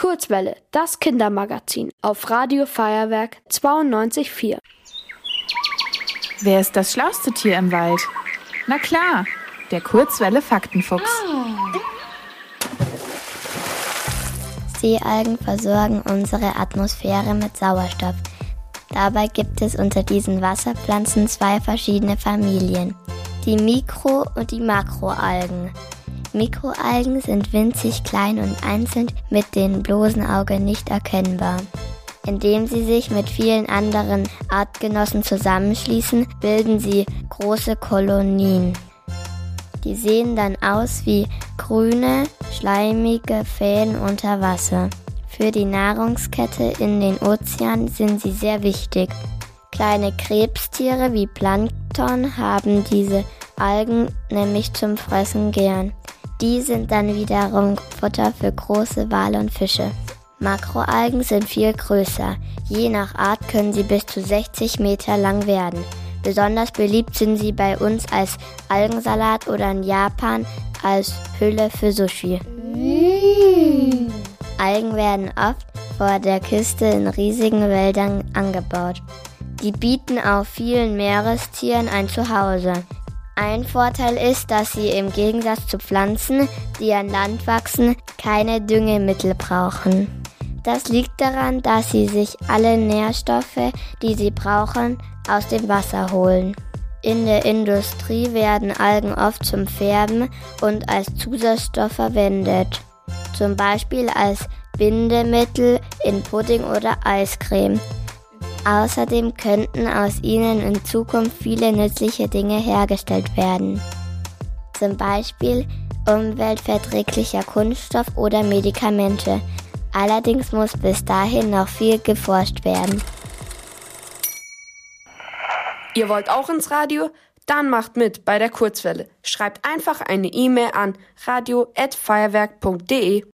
Kurzwelle, das Kindermagazin auf Radio Feuerwerk 92.4. Wer ist das schlauste Tier im Wald? Na klar, der Kurzwelle Faktenfuchs. Seealgen versorgen unsere Atmosphäre mit Sauerstoff. Dabei gibt es unter diesen Wasserpflanzen zwei verschiedene Familien, die Mikro- und die Makroalgen. Mikroalgen sind winzig klein und einzeln mit dem bloßen Auge nicht erkennbar. Indem sie sich mit vielen anderen Artgenossen zusammenschließen, bilden sie große Kolonien. Die sehen dann aus wie grüne, schleimige Fäden unter Wasser. Für die Nahrungskette in den Ozeanen sind sie sehr wichtig. Kleine Krebstiere wie Plankton haben diese Algen nämlich zum Fressen gern. Die sind dann wiederum Futter für große Wale und Fische. Makroalgen sind viel größer. Je nach Art können sie bis zu 60 Meter lang werden. Besonders beliebt sind sie bei uns als Algensalat oder in Japan als Hülle für Sushi. Algen werden oft vor der Küste in riesigen Wäldern angebaut. Die bieten auch vielen Meerestieren ein Zuhause. Ein Vorteil ist, dass sie im Gegensatz zu Pflanzen, die an Land wachsen, keine Düngemittel brauchen. Das liegt daran, dass sie sich alle Nährstoffe, die sie brauchen, aus dem Wasser holen. In der Industrie werden Algen oft zum Färben und als Zusatzstoff verwendet. Zum Beispiel als Bindemittel in Pudding oder Eiscreme. Außerdem könnten aus ihnen in Zukunft viele nützliche Dinge hergestellt werden. Zum Beispiel umweltverträglicher Kunststoff oder Medikamente. Allerdings muss bis dahin noch viel geforscht werden. Ihr wollt auch ins Radio? Dann macht mit bei der Kurzwelle. Schreibt einfach eine E-Mail an radio@feuerwerk.de.